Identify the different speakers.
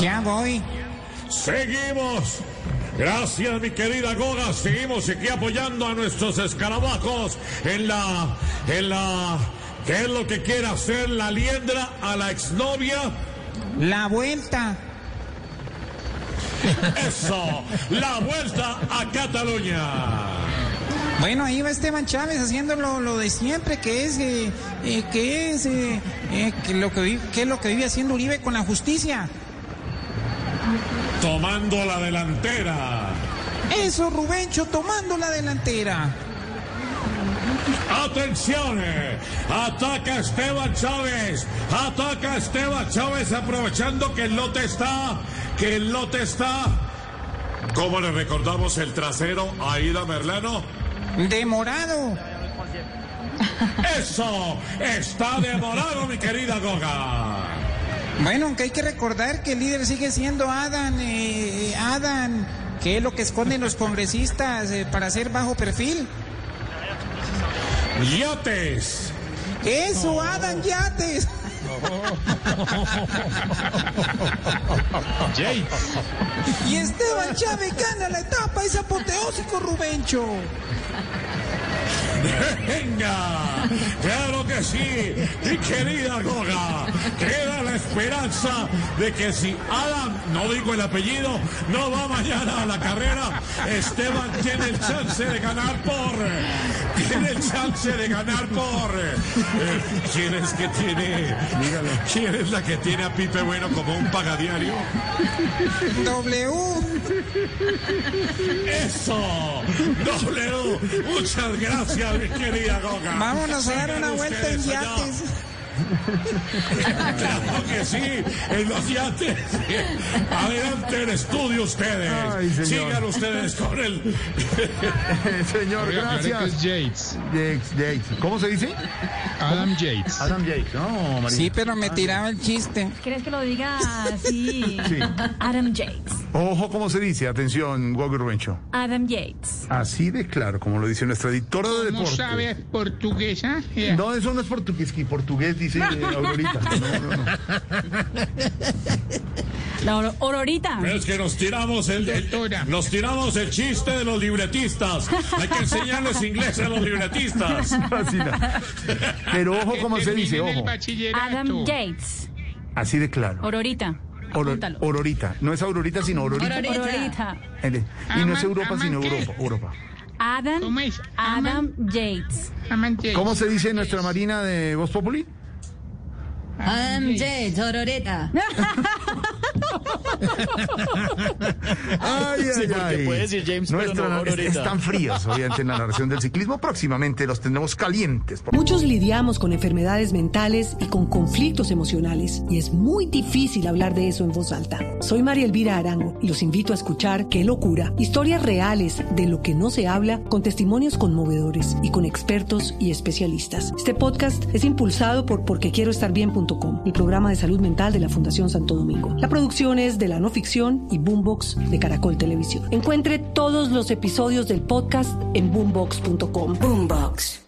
Speaker 1: Ya voy.
Speaker 2: Seguimos. Gracias, mi querida Goga. Seguimos aquí apoyando a nuestros escarabajos en la. en la. ¿Qué es lo que quiere hacer la liendra a la exnovia?
Speaker 1: La vuelta.
Speaker 2: Eso, la vuelta a Cataluña.
Speaker 1: Bueno, ahí va Esteban Chávez haciendo lo, lo de siempre, que es, eh, eh, que es, eh, que lo que, vi- que es lo que vive haciendo Uribe con la justicia.
Speaker 2: Tomando la delantera.
Speaker 1: Eso, Rubencho, tomando la delantera.
Speaker 2: Atención, ataca Esteban Chávez, ataca Esteban Chávez aprovechando que el lote está, que el lote está. ¿Cómo le recordamos el trasero a Ida Merlano?
Speaker 1: Demorado.
Speaker 2: Eso, está demorado mi querida Goga.
Speaker 1: Bueno, aunque hay que recordar que el líder sigue siendo Adán, eh, Adán, que es lo que esconden los congresistas eh, para hacer bajo perfil.
Speaker 2: Yates,
Speaker 1: Eso, Adán Yates. Y Esteban Chávez gana la etapa, es apoteósico, Rubencho.
Speaker 2: Venga, claro que sí, mi querida Goga. Queda la esperanza de que si Adam, no digo el apellido, no va mañana a la carrera, Esteban tiene el chance de ganar por, tiene el chance de ganar por, eh, ¿quién es que tiene, quién es la que tiene a Pipe Bueno como un pagadiario?
Speaker 1: W.
Speaker 2: Eso, W, muchas gracias mi querida Goga.
Speaker 1: Vámonos a dar una vuelta en yates.
Speaker 2: Claro que sí, en los yates. Adelante el estudio ustedes.
Speaker 3: Ay.
Speaker 2: Sigan ustedes con el.
Speaker 3: Señor,
Speaker 4: Oiga,
Speaker 3: gracias.
Speaker 4: es Yates,
Speaker 3: Yates, Yates. ¿Cómo se dice?
Speaker 4: Adam Yates.
Speaker 3: Adam Yates. No, María.
Speaker 1: Sí, pero me tiraba el chiste.
Speaker 5: ¿Quieres que lo diga así?
Speaker 3: Sí.
Speaker 5: Adam Yates.
Speaker 3: Ojo, ¿cómo se dice? Atención, Gogo Rubencho.
Speaker 5: Adam Yates.
Speaker 3: Así de claro, como lo dice nuestra editora de
Speaker 4: ¿No
Speaker 3: deportes.
Speaker 4: sabes portuguesa?
Speaker 3: No, eso no es portugués, que portugués dice eh, Aurorita. No, no, no.
Speaker 5: La Aurorita.
Speaker 2: Es que nos tiramos el, el- nos tiramos el chiste de los libretistas. Hay que enseñarles inglés a los libretistas.
Speaker 3: Pero ojo, ¿cómo se dice? Ojo.
Speaker 5: Adam Yates.
Speaker 3: Así de claro.
Speaker 5: Aurorita. Apúntalo.
Speaker 3: Aurorita. No es Aurorita, sino Aurorita.
Speaker 5: Aurorita.
Speaker 3: Y no es Europa, sino? Europa. Europa.
Speaker 5: Adam.
Speaker 4: ¿Cómo es?
Speaker 5: Adam Yates.
Speaker 3: ¿Cómo se dice nuestra Marina de Voz Populi?
Speaker 6: Adam J. Tororeta.
Speaker 3: Ay, ay,
Speaker 7: porque
Speaker 3: ay.
Speaker 7: puede decir James, pero
Speaker 3: Nuestra
Speaker 7: no
Speaker 3: es- están fríos, obviamente, en la narración del ciclismo. Próximamente los tendremos calientes.
Speaker 8: Muchos lidiamos con enfermedades mentales y con conflictos emocionales y es muy difícil hablar de eso en voz alta. Soy María Elvira Arango y los invito a escuchar Qué locura, historias reales de lo que no se habla con testimonios conmovedores y con expertos y especialistas. Este podcast es impulsado por porquequieroestarbien.com, el programa de salud mental de la Fundación Santo Domingo. La producción es de la no ficción y Boombox de Caracol Televisión. Encuentre todos los episodios del podcast en boombox.com.
Speaker 6: Boombox.